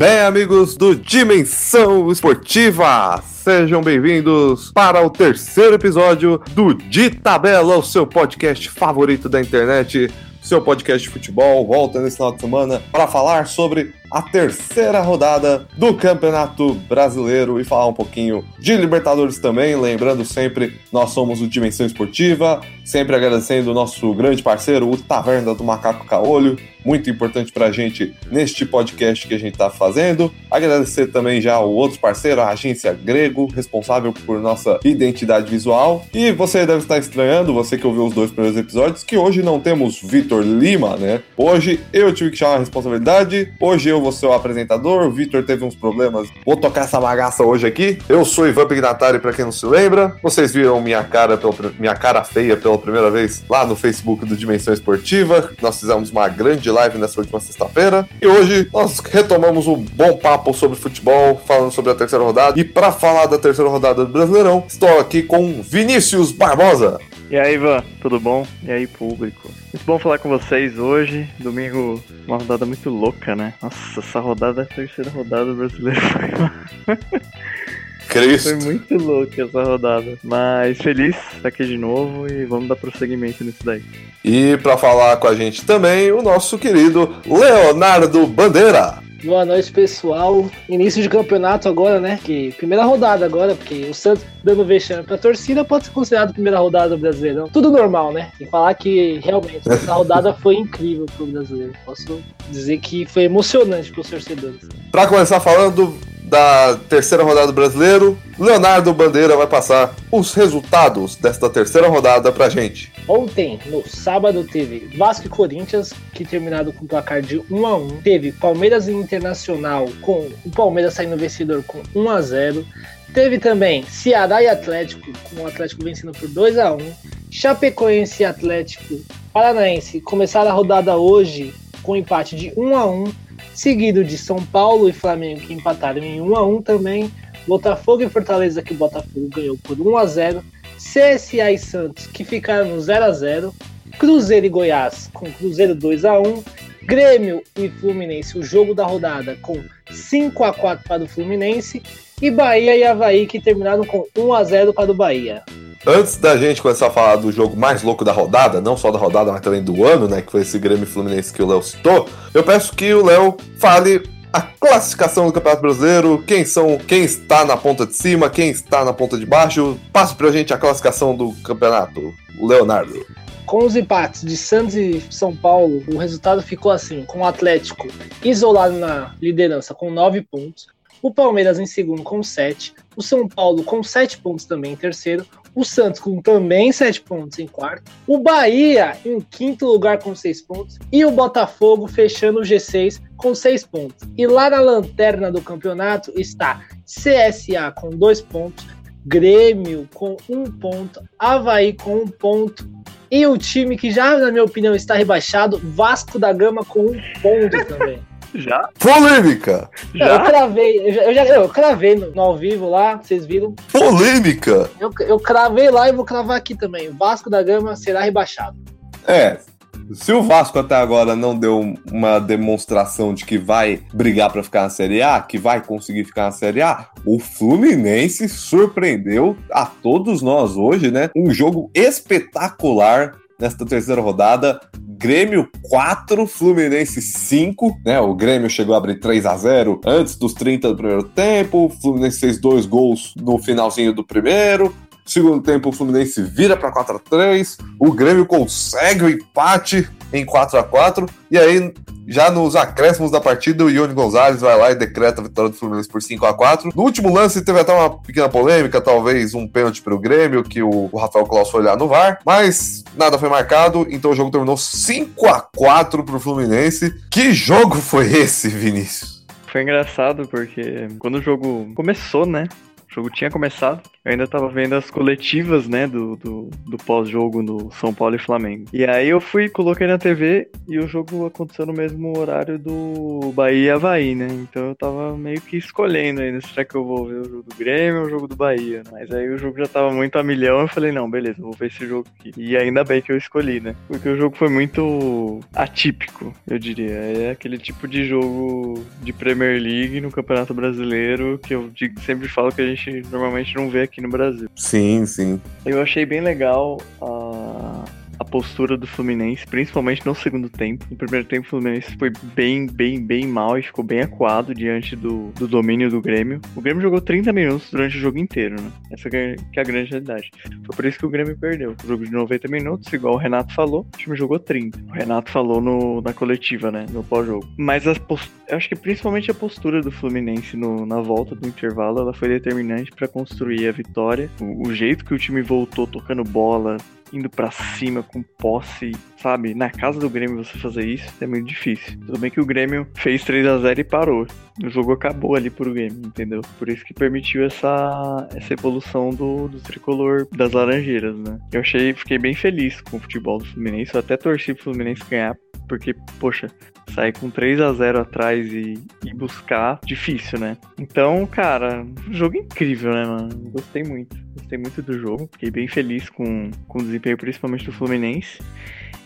Bem, amigos do Dimensão Esportiva, sejam bem-vindos para o terceiro episódio do De Tabela, o seu podcast favorito da internet, seu podcast de futebol. Volta nesse final de semana para falar sobre a terceira rodada do Campeonato Brasileiro e falar um pouquinho de Libertadores também. Lembrando sempre, nós somos o Dimensão Esportiva, sempre agradecendo o nosso grande parceiro, o Taverna do Macaco Caolho, muito importante pra gente neste podcast que a gente tá fazendo. Agradecer também já o outro parceiro, a agência Grego, responsável por nossa identidade visual. E você deve estar estranhando, você que ouviu os dois primeiros episódios, que hoje não temos Vitor Lima, né? Hoje eu tive que chamar a responsabilidade, hoje eu vou ser o apresentador, o Vitor teve uns problemas. Vou tocar essa bagaça hoje aqui. Eu sou Ivan Pignatari, pra quem não se lembra. Vocês viram minha cara, pela, minha cara feia pela primeira vez lá no Facebook do Dimensão Esportiva. Nós fizemos uma grande live nessa última sexta-feira. E hoje nós retomamos um bom papo sobre futebol, falando sobre a terceira rodada. E para falar da terceira rodada do Brasileirão, estou aqui com Vinícius Barbosa. E aí, Ivan, tudo bom? E aí, público? Muito bom falar com vocês hoje. Domingo, uma rodada muito louca, né? Nossa, essa rodada, a terceira rodada brasileira foi Cristo. Foi muito louca essa rodada. Mas feliz estar aqui de novo e vamos dar prosseguimento nisso daí. E para falar com a gente também, o nosso querido Leonardo Bandeira. Boa noite, pessoal. Início de campeonato agora, né? Que primeira rodada agora, porque o Santos dando vexame pra torcida pode ser considerado primeira rodada do Brasileirão. Tudo normal, né? Que falar que realmente essa rodada foi incrível pro brasileiro. Posso dizer que foi emocionante pros torcedores. Para começar falando da terceira rodada do brasileiro, Leonardo Bandeira vai passar os resultados desta terceira rodada pra gente. Ontem, no sábado, teve Vasco e Corinthians, que terminaram com placar de 1 a 1 Teve Palmeiras e Internacional, com o Palmeiras saindo vencedor com 1 a 0 Teve também Ceará e Atlético, com o Atlético vencendo por 2 a 1 Chapecoense e Atlético Paranaense começaram a rodada hoje com empate de 1 a 1 seguido de São Paulo e Flamengo que empataram em 1 a 1 também, Botafogo e Fortaleza que o Botafogo ganhou por 1 a 0, CSA e Santos que ficaram no 0 a 0, Cruzeiro e Goiás com Cruzeiro 2 a 1, Grêmio e Fluminense o jogo da rodada com 5 a 4 para o Fluminense. E Bahia e Havaí que terminaram com 1 a 0 para o Bahia. Antes da gente começar a falar do jogo mais louco da rodada, não só da rodada, mas também do ano, né? Que foi esse Grêmio Fluminense que o Léo citou, eu peço que o Léo fale a classificação do Campeonato Brasileiro, quem são, quem está na ponta de cima, quem está na ponta de baixo. Passe pra gente a classificação do campeonato, Leonardo. Com os empates de Santos e São Paulo, o resultado ficou assim: com o Atlético isolado na liderança com 9 pontos, o Palmeiras em segundo com 7, o São Paulo com 7 pontos também em terceiro, o Santos com também 7 pontos em quarto, o Bahia em quinto lugar com 6 pontos e o Botafogo fechando o G6 com 6 pontos. E lá na lanterna do campeonato está CSA com 2 pontos, Grêmio com 1 um ponto, Havaí com 1 um ponto e o time que já, na minha opinião, está rebaixado, Vasco da Gama com 1 um ponto também. Já? Polêmica! Já? Eu cravei, eu, já, eu, já, eu cravei no, no, ao vivo lá, vocês viram? Polêmica! Eu, eu cravei lá e vou cravar aqui também. Vasco da Gama será rebaixado. É, se o Vasco até agora não deu uma demonstração de que vai brigar para ficar na Série A, que vai conseguir ficar na Série A, o Fluminense surpreendeu a todos nós hoje, né? Um jogo espetacular nesta terceira rodada. Grêmio 4, Fluminense 5, né? O Grêmio chegou a abrir 3 a 0 antes dos 30 do primeiro tempo. O Fluminense fez dois gols no finalzinho do primeiro. Segundo tempo, o Fluminense vira para 4 a 3 O Grêmio consegue o empate em 4 a 4 E aí, já nos acréscimos da partida, o Ione Gonzalez vai lá e decreta a vitória do Fluminense por 5 a 4 No último lance, teve até uma pequena polêmica, talvez um pênalti para o Grêmio, que o, Rafael Claus foi olhar no VAR. Mas nada foi marcado, então o jogo terminou 5 a 4 para o Fluminense. Que jogo foi esse, Vinícius? Foi engraçado porque quando o jogo começou, né? O jogo tinha começado. Eu ainda tava vendo as coletivas, né, do, do, do pós-jogo no São Paulo e Flamengo. E aí eu fui, coloquei na TV e o jogo aconteceu no mesmo horário do Bahia e Havaí, né? Então eu tava meio que escolhendo ainda, será que eu vou ver o jogo do Grêmio ou o jogo do Bahia? Mas aí o jogo já tava muito a milhão, eu falei, não, beleza, vou ver esse jogo aqui. E ainda bem que eu escolhi, né? Porque o jogo foi muito atípico, eu diria. É aquele tipo de jogo de Premier League no Campeonato Brasileiro que eu sempre falo que a gente normalmente não vê aqui no Brasil. Sim, sim. Eu achei bem legal a a postura do Fluminense, principalmente no segundo tempo. No primeiro tempo, o Fluminense foi bem, bem, bem mal e ficou bem acuado diante do, do domínio do Grêmio. O Grêmio jogou 30 minutos durante o jogo inteiro, né? Essa que é a grande realidade. Foi por isso que o Grêmio perdeu. O jogo de 90 minutos, igual o Renato falou, o time jogou 30. O Renato falou no, na coletiva, né? No pós-jogo. Mas as eu acho que principalmente a postura do Fluminense no, na volta do intervalo, ela foi determinante para construir a vitória. O, o jeito que o time voltou tocando bola, indo para cima com posse, sabe? Na casa do Grêmio você fazer isso é muito difícil. Tudo bem que o Grêmio fez 3 a 0 e parou. O jogo acabou ali pro Grêmio, entendeu? Por isso que permitiu essa, essa evolução do, do tricolor das Laranjeiras, né? Eu achei, fiquei bem feliz com o futebol do Fluminense. Eu até torci pro Fluminense ganhar, porque, poxa, sair com 3 a 0 atrás e, e buscar, difícil, né? Então, cara, jogo incrível, né, mano? Gostei muito. Gostei muito do jogo. Fiquei bem feliz com, com o desempenho, principalmente do Fluminense.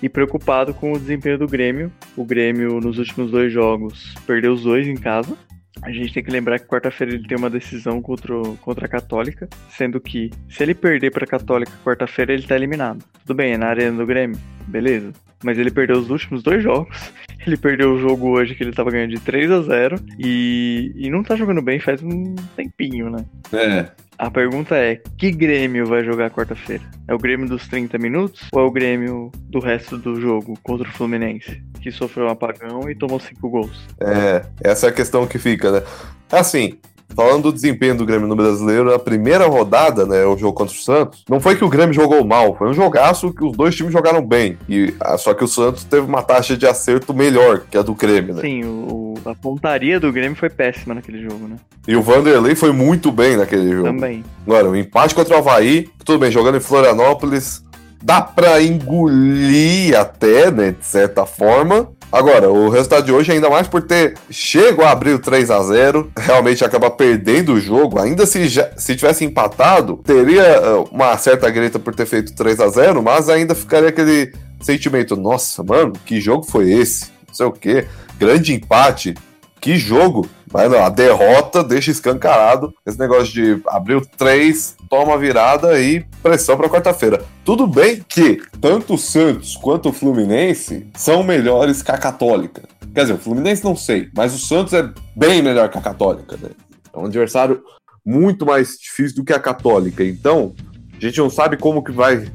E preocupado com o desempenho do Grêmio. O Grêmio, nos últimos dois jogos, perdeu os dois em casa. A gente tem que lembrar que quarta-feira ele tem uma decisão contra, contra a Católica, sendo que se ele perder para a Católica quarta-feira ele tá eliminado. Tudo bem, é na arena do Grêmio, beleza. Mas ele perdeu os últimos dois jogos. Ele perdeu o jogo hoje que ele tava ganhando de 3 a 0 e, e não tá jogando bem faz um tempinho, né? É. A pergunta é: que Grêmio vai jogar quarta-feira? É o Grêmio dos 30 minutos ou é o Grêmio do resto do jogo contra o Fluminense, que sofreu um apagão e tomou 5 gols? É, essa é a questão que fica, né? Assim, Falando do desempenho do Grêmio no brasileiro, a primeira rodada, né, o jogo contra o Santos, não foi que o Grêmio jogou mal, foi um jogaço que os dois times jogaram bem. E ah, só que o Santos teve uma taxa de acerto melhor que a do Grêmio, né? Sim, o, a pontaria do Grêmio foi péssima naquele jogo, né? E o Vanderlei foi muito bem naquele jogo. Também. Agora, o empate contra o Havaí, tudo bem, jogando em Florianópolis, dá pra engolir até, né, de certa forma. Agora, o resultado de hoje, ainda mais por ter chego a abrir o 3 a 0 realmente acaba perdendo o jogo. Ainda se, já, se tivesse empatado, teria uh, uma certa greta por ter feito 3 a 0 mas ainda ficaria aquele sentimento: nossa, mano, que jogo foi esse? Não sei o que, grande empate. Que jogo! Mas não, a derrota deixa escancarado esse negócio de abrir o 3, toma virada e pressão para quarta-feira. Tudo bem que tanto o Santos quanto o Fluminense são melhores que a Católica. Quer dizer, o Fluminense não sei, mas o Santos é bem melhor que a Católica. Né? É um adversário muito mais difícil do que a Católica. Então, a gente não sabe como que vai.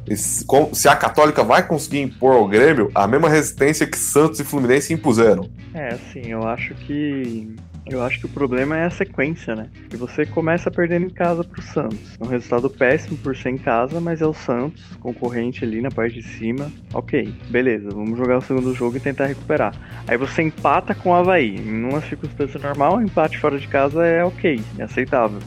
Se a Católica vai conseguir impor ao Grêmio a mesma resistência que Santos e Fluminense impuseram. É, assim, eu acho que eu acho que o problema é a sequência, né? Que você começa perdendo em casa pro Santos. É um resultado péssimo por ser em casa, mas é o Santos, concorrente ali na parte de cima. Ok, beleza, vamos jogar o segundo jogo e tentar recuperar. Aí você empata com o Havaí. Em uma circunstância normal, um empate fora de casa é ok, é aceitável.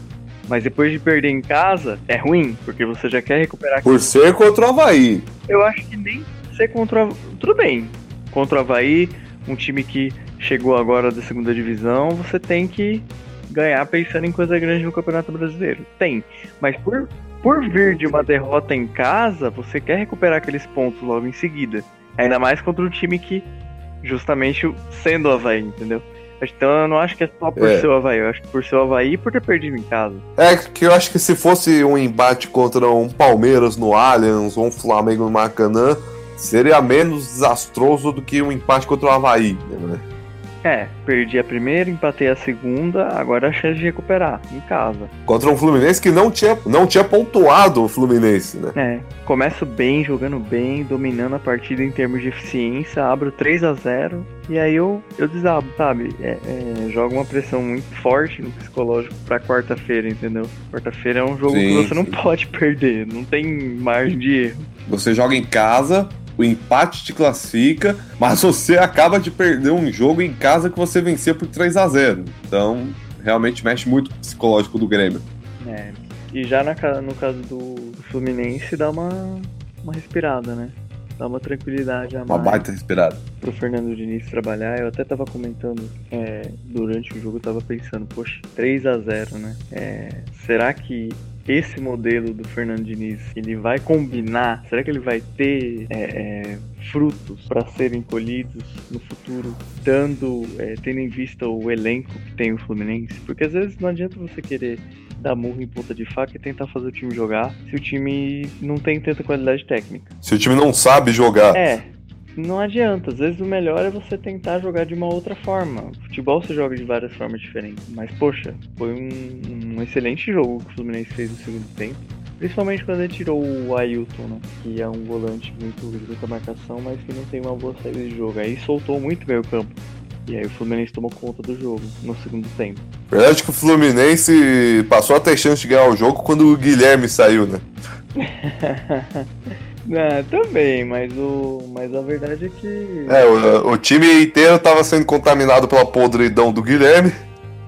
Mas depois de perder em casa, é ruim, porque você já quer recuperar. Por ser contra o Havaí. Eu acho que nem ser contra o. Tudo bem. Contra o Havaí, um time que chegou agora da segunda divisão, você tem que ganhar pensando em coisa grande no Campeonato Brasileiro. Tem. Mas por, por vir de uma derrota em casa, você quer recuperar aqueles pontos logo em seguida. Ainda mais contra um time que, justamente sendo o Havaí, entendeu? Então eu não acho que é só por é. ser o Havaí, eu acho que por ser o Havaí e por ter perdido em casa. É que eu acho que se fosse um embate contra um Palmeiras no Allianz ou um Flamengo no Maracanã, seria menos desastroso do que um empate contra o Havaí, né? É, perdi a primeira, empatei a segunda, agora a chance de recuperar em casa. Contra um Fluminense que não tinha, não tinha pontuado o Fluminense, né? É, começo bem, jogando bem, dominando a partida em termos de eficiência, abro 3 a 0 e aí eu, eu desabo, sabe? É, é, joga uma pressão muito forte no psicológico pra quarta-feira, entendeu? Quarta-feira é um jogo sim, que você sim. não pode perder, não tem margem de erro. Você joga em casa, o empate te classifica, mas você acaba de perder um jogo em casa que você venceu por 3 a 0 Então, realmente mexe muito com o psicológico do Grêmio. É, E já na, no caso do, Fluminense dá uma, uma respirada, né? Dá uma tranquilidade a Uma mais baita respirada. pro Fernando Diniz trabalhar. Eu até tava comentando é, durante o jogo, eu tava pensando, poxa, 3 a 0 né? É, será que esse modelo do Fernando Diniz ele vai combinar? Será que ele vai ter é, é, frutos para serem colhidos no futuro, dando, é, tendo em vista o elenco que tem o Fluminense? Porque às vezes não adianta você querer dar murro em ponta de faca e tentar fazer o time jogar se o time não tem tanta qualidade técnica. Se o time não sabe jogar. É, não adianta. Às vezes o melhor é você tentar jogar de uma outra forma. Futebol você joga de várias formas diferentes. Mas, poxa, foi um, um excelente jogo que o Fluminense fez no segundo tempo. Principalmente quando ele tirou o Ailton, né? Que é um volante muito de muita marcação, mas que não tem uma boa saída de jogo. Aí soltou muito meio campo. E aí o Fluminense tomou conta do jogo no segundo tempo. Verdade que o Fluminense passou a ter chance de ganhar o jogo quando o Guilherme saiu, né? Ah, também, mas o. Mas a verdade é que. É, o, o time inteiro tava sendo contaminado pela podridão do Guilherme.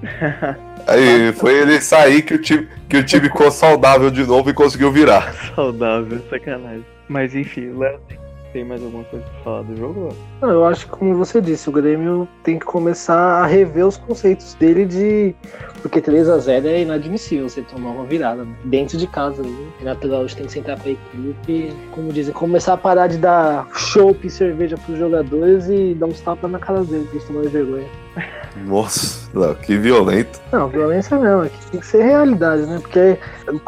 Aí foi ele sair que o time, que o time ficou saudável de novo e conseguiu virar. Saudável, sacanagem. Mas enfim, Léo, tem- tem mais alguma coisa pra falar do jogo? Eu acho que, como você disse, o Grêmio tem que começar a rever os conceitos dele de. Porque 3x0 é inadmissível você tomar uma virada né? dentro de casa. Né? Renato Gaúcho tem que sentar pra equipe, como dizem, começar a parar de dar chopp e cerveja pros jogadores e dar uns tapas na cara deles, pra eles tomarem vergonha. Nossa, não, que violento. Não, violência não, é que tem que ser realidade, né? Porque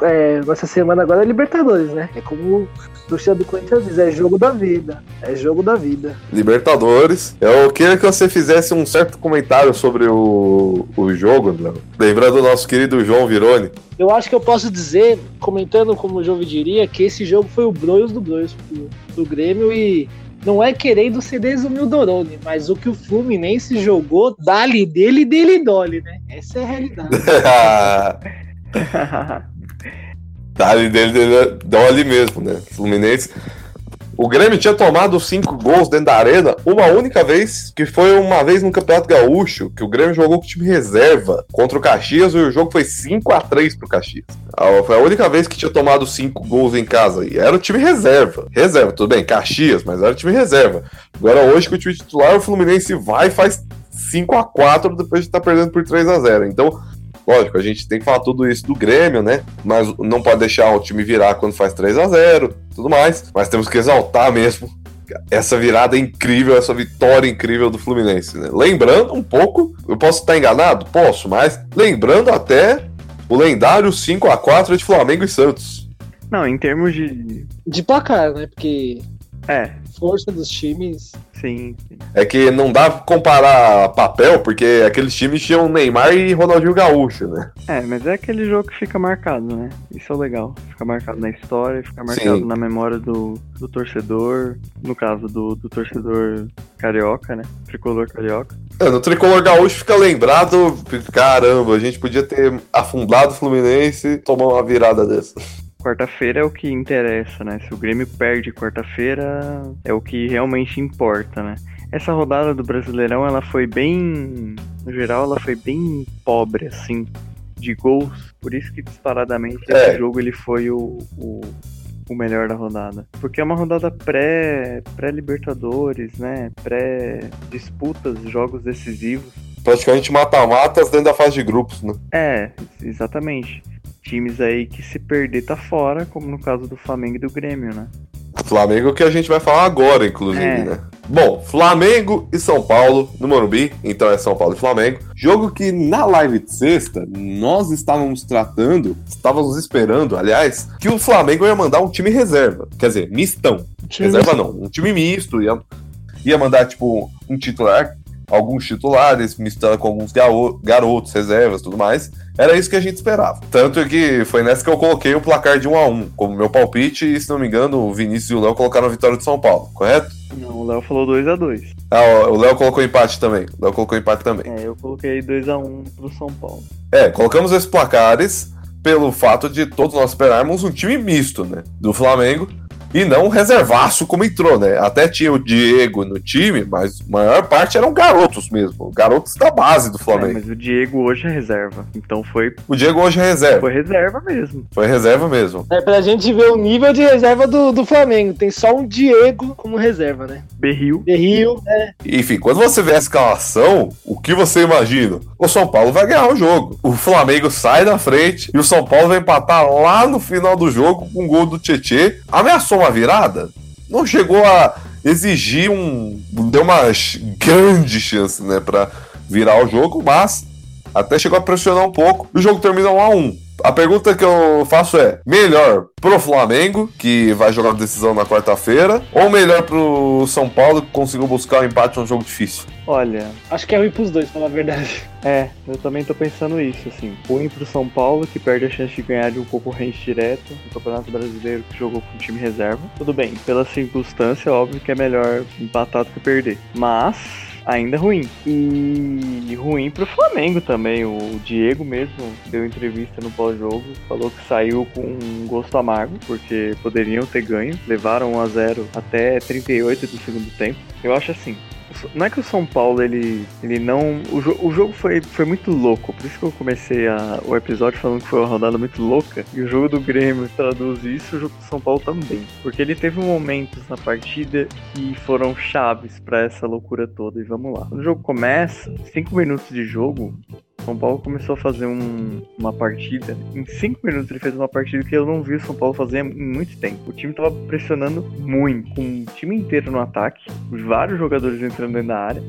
é, nossa semana agora é Libertadores, né? É como o torcedor do Corinthians diz, é jogo da vida. É jogo da vida. Libertadores. Eu queria que você fizesse um certo comentário sobre o, o jogo. Lembrando o nosso querido João Vironi. Eu acho que eu posso dizer, comentando como o Jogo diria, que esse jogo foi o Broios do Broios pro, pro Grêmio e não é querendo ser desumildorone, mas o que o Fluminense jogou, dali dele, dele dole, né? Essa é a realidade. Tá ali dele, dele deu ali mesmo, né? Fluminense. O Grêmio tinha tomado cinco gols dentro da arena uma única vez, que foi uma vez no Campeonato Gaúcho, que o Grêmio jogou com time reserva contra o Caxias e o jogo foi 5 a 3 pro Caxias. Foi a única vez que tinha tomado cinco gols em casa. E era o time reserva. Reserva, tudo bem, Caxias, mas era o time reserva. Agora hoje que o time titular, o Fluminense vai e faz 5 a 4 depois de estar perdendo por 3 a 0 Então, Lógico, a gente tem que falar tudo isso do Grêmio, né? Mas não pode deixar o time virar quando faz 3 a 0 tudo mais. Mas temos que exaltar mesmo essa virada incrível, essa vitória incrível do Fluminense, né? Lembrando um pouco, eu posso estar enganado? Posso, mas lembrando até o lendário 5 a 4 de Flamengo e Santos. Não, em termos de. De placar, né? Porque É, força dos times. sim. sim. É que não dá pra comparar papel, porque aqueles times tinham Neymar e Ronaldinho Gaúcho, né? É, mas é aquele jogo que fica marcado, né? Isso é legal. Fica marcado na história, fica marcado Sim. na memória do, do torcedor. No caso do, do torcedor carioca, né? Tricolor carioca. É, no tricolor gaúcho fica lembrado, caramba, a gente podia ter afundado o Fluminense e tomar uma virada dessa. Quarta-feira é o que interessa, né? Se o Grêmio perde quarta-feira, é o que realmente importa, né? Essa rodada do Brasileirão, ela foi bem. No geral, ela foi bem pobre, assim, de gols. Por isso que disparadamente É. esse jogo ele foi o, o, o melhor da rodada. Porque é uma rodada pré- pré-Libertadores, né? Pré-disputas, jogos decisivos. Praticamente mata-matas dentro da fase de grupos, né? É, exatamente. Times aí que se perder tá fora, como no caso do Flamengo e do Grêmio, né? Flamengo que a gente vai falar agora, inclusive, É. né? Bom, Flamengo e São Paulo no Morumbi, então é São Paulo e Flamengo. Jogo que na live de sexta nós estávamos tratando, estávamos esperando, aliás, que o Flamengo ia mandar um time reserva. Quer dizer, mistão. Reserva não, um time misto, ia, ia mandar, tipo, um titular, alguns titulares, misturado com alguns garotos, reservas tudo mais. Era isso que a gente esperava. Tanto que foi nessa que eu coloquei o placar de 1 a 1 como meu palpite, e se não me engano, o Vinícius e o Léo colocaram a vitória de São Paulo, correto? Não, o Léo falou 2x2. Ah, ó, o Léo colocou empate também. O Léo colocou empate também. É, eu coloquei 2x1 pro São Paulo. É, colocamos esses placares pelo fato de todos nós esperarmos um time misto, né? Do Flamengo. E não um reservaço como entrou, né? Até tinha o Diego no time, mas a maior parte eram garotos mesmo. Garotos da base do É, Flamengo. mas o Diego hoje é reserva. Então foi, O Diego hoje é reserva. foi reserva mesmo. Foi reserva mesmo. É pra gente ver o nível de reserva do, do Flamengo. Tem só um Diego como reserva, né? Berril. Berrio, é, Enfim, quando você vê a escalação, o que você imagina? O São Paulo vai ganhar o jogo. O Flamengo sai da frente e o São Paulo vai empatar lá no final do jogo com um gol do Tietê. Ameaçou uma virada? Não chegou a exigir um. Deu uma grande chance, né, pra virar o jogo, mas até chegou a pressionar um pouco. E o jogo termina 1 a 1 A pergunta que eu faço é: melhor pro Flamengo, que vai jogar a decisão na quarta-feira, ou melhor pro São Paulo, que conseguiu buscar o empate num jogo difícil? Olha, acho que é ruim pros dois, pra falar a verdade. é, eu também tô pensando isso, assim. Ruim pro São Paulo, que perde a chance de ganhar de um concorrente direto no Campeonato Brasileiro, que jogou com time reserva. Tudo bem, pela circunstância, óbvio que é melhor empatar do que perder. Mas, ainda ruim. E ruim pro Flamengo também. O Diego mesmo deu entrevista no pós-jogo, falou que saiu com um gosto amargo, porque poderiam ter ganho. Levaram 1 a 0 até 38 do segundo tempo. Eu acho assim, não é que o São Paulo ele, ele não. O, jo- o jogo foi, foi muito louco, por isso que eu comecei a- o episódio falando que foi uma rodada muito louca. E o jogo do Grêmio traduz isso, o jogo do São Paulo também. Porque ele teve momentos na partida que foram chaves pra essa loucura toda. E vamos lá. Quando o jogo começa, 5 minutos de jogo, São Paulo começou a fazer um- uma partida. Em 5 minutos ele fez uma partida que eu não vi o São Paulo fazer em muito tempo. O time tava pressionando muito, com o time inteiro no ataque, vários jogadores entrando dentro da área.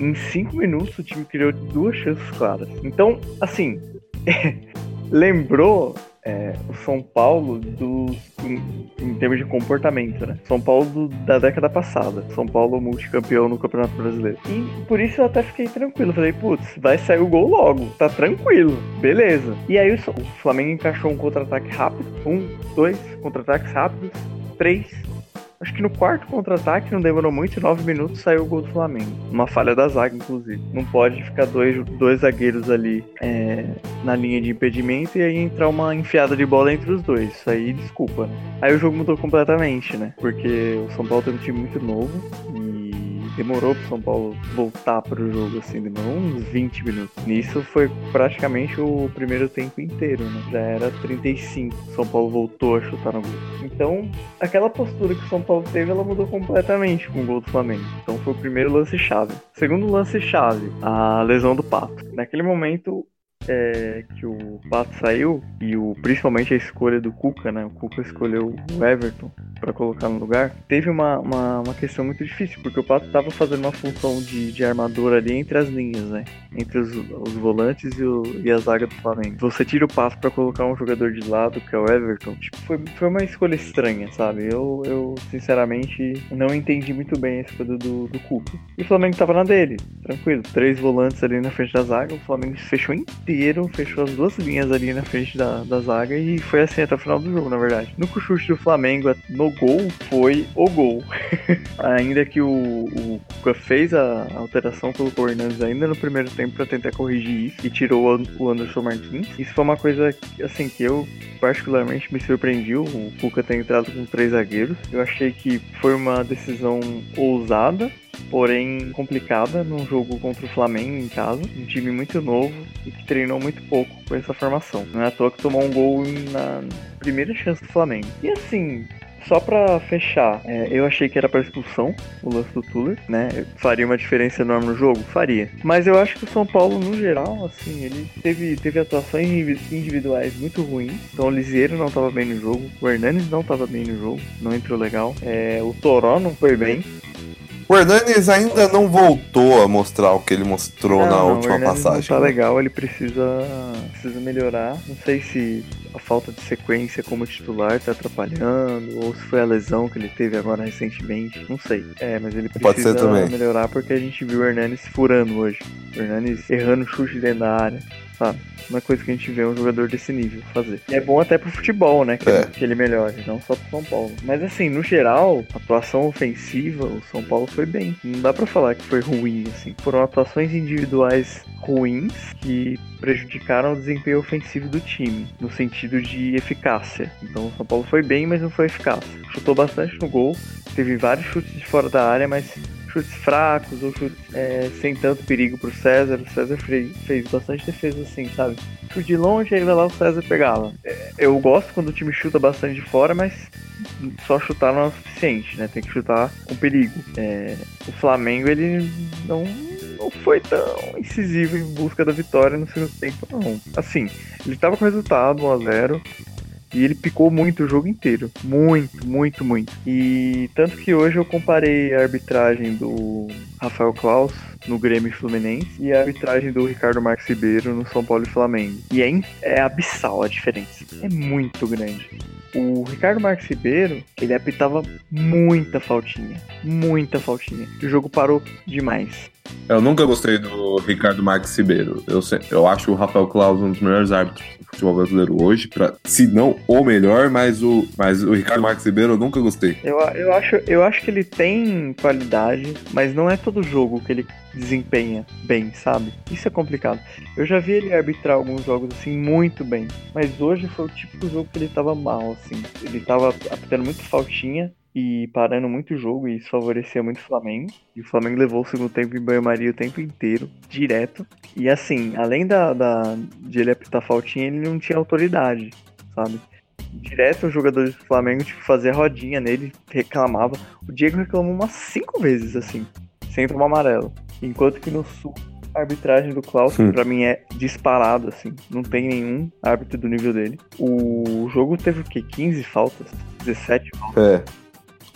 Em 5 minutos o time criou duas chances claras. Então, assim, lembrou é, o São Paulo dos, em, em termos de comportamento, né? São Paulo da década passada. São Paulo multicampeão no Campeonato Brasileiro. E por isso eu até fiquei tranquilo. Falei, putz, vai sair o gol logo. Tá tranquilo. Beleza. E aí o, o Flamengo encaixou um contra-ataque rápido. Um, dois contra-ataques rápidos. Três. Acho que no quarto contra-ataque não demorou muito, nove minutos saiu o gol do Flamengo. Uma falha da zaga, inclusive. Não pode ficar dois, dois zagueiros ali é, na linha de impedimento e aí entrar uma enfiada de bola entre os dois. Isso aí, desculpa. Aí o jogo mudou completamente, né? Porque o São Paulo tem um time muito novo e demorou pro São Paulo voltar pro jogo, assim, demorou uns 20 minutos. Nisso foi praticamente o primeiro tempo inteiro, né? Já era 35. O São Paulo voltou a chutar no gol. Então, aquela postura que o São Paulo teve, ela mudou completamente com o gol do Flamengo. Então foi o primeiro lance chave. Segundo lance chave, a lesão do Pato. Naquele momento é, que o Pato saiu e o, principalmente a escolha do Cuca, né? O Cuca escolheu o Everton para colocar no lugar. Teve uma, uma, uma questão muito difícil, porque o Pato tava fazendo uma função de, de armador ali entre as linhas, né? Entre os, os volantes e, o, e a zaga do Flamengo. Você tira o Pato para colocar um jogador de lado, que é o Everton. Tipo, foi, foi uma escolha estranha, sabe? Eu, eu, sinceramente, não entendi muito bem a escolha do, do Cuca. E o Flamengo tava na dele, tranquilo. Três volantes ali na frente da zaga, o Flamengo fechou inteiro, fechou as duas linhas ali na frente da, da zaga e foi assim até o final do jogo, na verdade. No chute do Flamengo no gol foi o gol. ainda que o, o Cuca fez a alteração, colocou o Hernandes ainda no primeiro tempo pra tentar corrigir isso e tirou o Anderson Martins. Isso foi uma coisa assim que eu particularmente me surpreendi o Cuca ter entrado com três zagueiros. Eu achei que foi uma decisão ousada, porém complicada num jogo contra o Flamengo em casa, um time muito novo e que treinou muito pouco com essa formação. Não é à toa que tomou um gol na primeira chance do Flamengo. E assim, só pra fechar, é, eu achei que era pra expulsão o lance do Tuller, né? Faria uma diferença enorme no jogo? Faria. Mas eu acho que o São Paulo, no geral, assim, ele teve, teve atuações indivi- individuais muito ruins. Então o Lisieiro não tava bem no jogo, o Hernanes não tava bem no jogo, não entrou legal. É, o Toró não foi bem. O Hernanes ainda não voltou a mostrar o que ele mostrou Não, na não, última passagem. Não tá né? legal, ele precisa, precisa melhorar. Não sei se a falta de sequência como titular tá atrapalhando, ou se foi a lesão que ele teve agora recentemente. Não sei. É, mas ele precisa melhorar porque a gente viu o Hernanes furando hoje. O Hernanes errando chute dentro da área. Sabe? Uma coisa que a gente vê um jogador desse nível fazer. E é bom até pro futebol, né? Que, É. que ele melhore, não só pro São Paulo. Mas assim, no geral, atuação ofensiva, o São Paulo foi bem. Não dá pra falar que foi ruim, assim. Foram atuações individuais ruins que prejudicaram o desempenho ofensivo do time, no sentido de eficácia. Então o São Paulo foi bem, mas não foi eficaz. Chutou bastante no gol, teve vários chutes de fora da área, mas chutes fracos ou chutes é, sem tanto perigo pro César. O César fez, bastante defesa assim, sabe? Chute de longe, aí vai lá o César pegava. É, eu gosto quando o time chuta bastante de fora, mas só chutar não é o suficiente, né? Tem que chutar com perigo. É, o Flamengo, ele não, não foi tão incisivo em busca da vitória no segundo tempo, não. Assim, ele tava com resultado 1x0. E ele picou muito o jogo inteiro. Muito, muito, muito. E tanto que hoje eu comparei a arbitragem do Rafael Klaus no Grêmio e Fluminense e a arbitragem do Ricardo Marques Ribeiro no São Paulo e Flamengo. E é, é abissal a diferença. É muito grande. O Ricardo Marques Ribeiro, ele apitava muita faltinha. Muita faltinha. E o jogo parou demais. Eu nunca gostei do Ricardo Marques Ribeiro. Eu, eu acho o Rafael Claus um dos melhores árbitros do futebol brasileiro hoje, pra, se não o melhor, mas o, mas o Ricardo Marques Ribeiro eu nunca gostei. Eu, eu, acho, eu acho que ele tem qualidade, mas não é todo jogo que ele desempenha bem, sabe? Isso é complicado. Eu já vi ele arbitrar alguns jogos assim muito bem, mas hoje foi o típico jogo que ele tava mal, assim. Ele tava apitando muito faltinha e parando muito o jogo, e isso favorecia muito o Flamengo. E o Flamengo levou o segundo tempo em banho-maria o tempo inteiro, direto. E assim, além da, da, de ele apitar faltinha, ele não tinha autoridade, sabe? direto os jogadores do Flamengo, tipo, fazia rodinha nele, reclamava. O Diego reclamou umas cinco vezes, assim, sem tomar amarelo. Enquanto que no Sul, a arbitragem do Klaus, Hum. pra mim, é disparado, assim. Não tem nenhum árbitro do nível dele. O jogo teve o quê? 15 faltas? 17 faltas? É.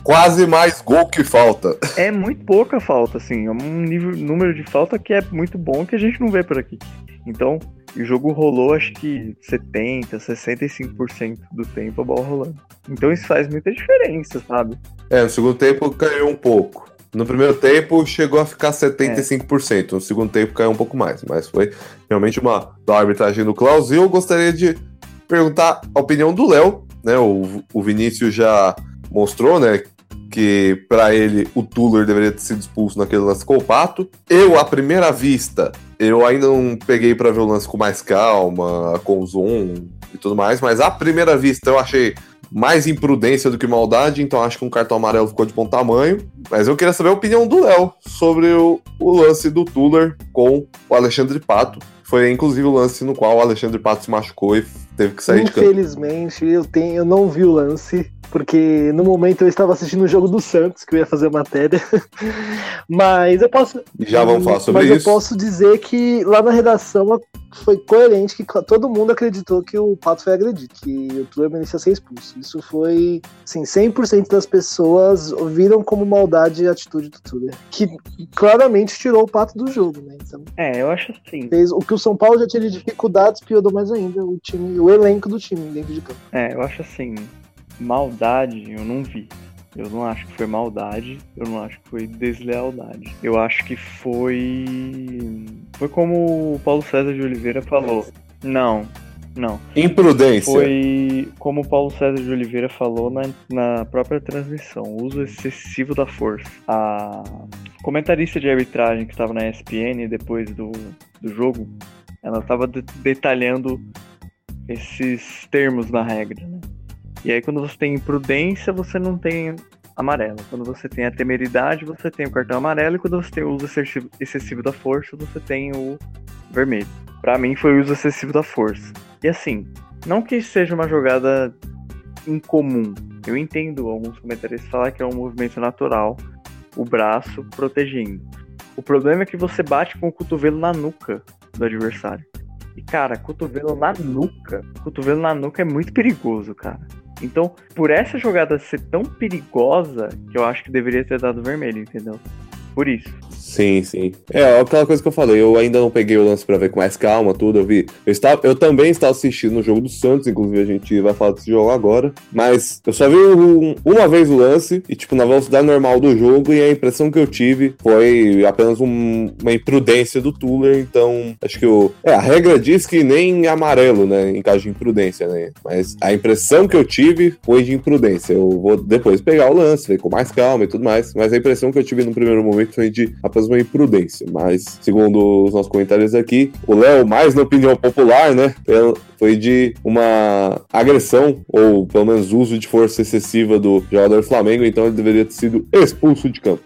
Quase mais gol que falta. É muito pouca falta, assim. É um nível, número de falta que é muito bom que a gente não vê por aqui. Então, o jogo rolou acho que 70, 65% do tempo a bola rolando. Então isso faz muita diferença, sabe? É, no segundo tempo caiu um pouco. No primeiro tempo chegou a ficar 75%. No segundo tempo caiu um pouco mais. Mas foi realmente uma da arbitragem do Klaus. E eu gostaria de perguntar a opinião do Léo. Né? O, o Vinícius já mostrou, né? Que para ele o Tuller deveria ter sido expulso naquele lance com o Pato. Eu, à primeira vista, eu ainda não peguei para ver o lance com mais calma, com zoom e tudo mais, mas à primeira vista eu achei mais imprudência do que maldade, então acho que um cartão amarelo ficou de bom tamanho. Mas eu queria saber a opinião do Léo sobre o, o lance do Tuller com o Alexandre Pato. Foi inclusive o lance no qual o Alexandre Pato se machucou e teve que sair de campo. Infelizmente, eu, tenho, eu não vi o lance, porque no momento eu estava assistindo o jogo do Santos, que eu ia fazer a matéria. Mas eu posso. Já vamos falar sobre mas isso. eu posso dizer que lá na redação foi coerente que todo mundo acreditou que o Pato foi agredido, que o Tuller merecia ser expulso. Isso foi, assim, 100% das pessoas viram como maldade a atitude do Tuller, que claramente tirou o Pato do jogo, né? Então, É, eu acho assim. fez o que o São Paulo já tinha de dificuldades, piorou mais ainda o time, o elenco do time dentro de campo. É, eu acho assim. Maldade eu não vi. Eu não acho que foi maldade, eu não acho que foi deslealdade. Eu acho que foi. Foi como o Paulo César de Oliveira falou. Não, não. Imprudência. Foi como o Paulo César de Oliveira falou na, na própria transmissão, o uso excessivo da força. A comentarista de arbitragem que estava na ESPN depois do, do jogo, ela estava de- detalhando esses termos na regra, né? E aí quando você tem imprudência, você não tem amarelo. Quando você tem a temeridade, você tem o cartão amarelo. E quando você tem o uso excessivo, da força, você tem o vermelho. Pra mim foi o uso excessivo da força. E assim, não que seja uma jogada incomum. Eu entendo alguns comentaristas falar que é um movimento natural, o braço protegendo. O problema é que você bate com o cotovelo na nuca do adversário. E cara, cotovelo na nuca, cotovelo na nuca é muito perigoso, cara. Então, por essa jogada ser tão perigosa, que eu acho que deveria ter dado vermelho, entendeu? por isso. Sim, sim. É, aquela coisa que eu falei, eu ainda não peguei o lance para ver com mais calma, tudo, eu vi. Eu, estava, eu também estava assistindo o jogo do Santos, inclusive a gente vai falar desse jogo agora, mas eu só vi um, uma vez o lance, e tipo, na velocidade normal do jogo, e a impressão que eu tive foi apenas um, uma imprudência do Tuller, então acho que o... É, a regra diz que nem amarelo, né, em caso de imprudência, né, mas a impressão que eu tive foi de imprudência. Eu vou depois pegar o lance, ver com mais calma e tudo mais, mas a impressão que eu tive no primeiro momento foi de apenas uma imprudência. Mas, segundo os nossos comentários aqui, o Léo, mais na opinião popular, né, foi de uma agressão, ou pelo menos uso de força excessiva do jogador Flamengo, então ele deveria ter sido expulso de campo.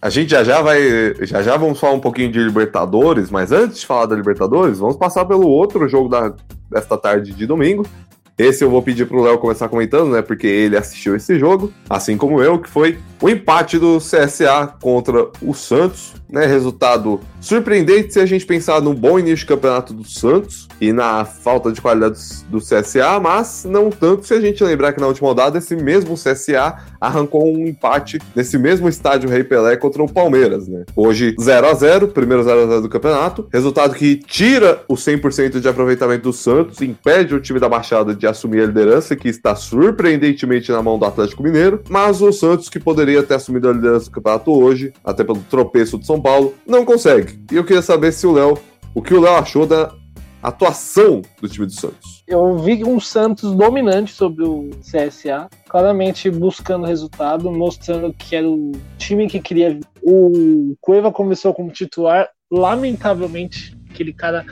A gente já já vai. Já já vamos falar um pouquinho de Libertadores, mas antes de falar da Libertadores, vamos passar pelo outro jogo da, desta tarde de domingo, esse eu vou pedir pro Léo começar comentando, né? Porque ele assistiu esse jogo, assim como eu, que foi o empate do CSA contra o Santos, né? Resultado surpreendente se a gente pensar no bom início de campeonato do Santos e na falta de qualidade do CSA, mas não tanto se a gente lembrar que na última rodada esse mesmo CSA arrancou um empate nesse mesmo estádio Rei Pelé contra o Palmeiras, né? Hoje 0 a 0, primeiro 0 a 0 do campeonato, resultado que tira o 100% de aproveitamento do Santos, impede o time da Baixada de assumir a liderança que está surpreendentemente na mão do Atlético Mineiro, mas o Santos que poderia ter assumido a liderança do campeonato hoje, até pelo tropeço do São Paulo, não consegue. E eu queria saber se o Léo, o que o Léo achou da atuação do time do Santos. Eu vi um Santos dominante sobre o CSA, claramente buscando resultado, mostrando que era o time que queria. O Cueva começou como titular, lamentavelmente, aquele cara.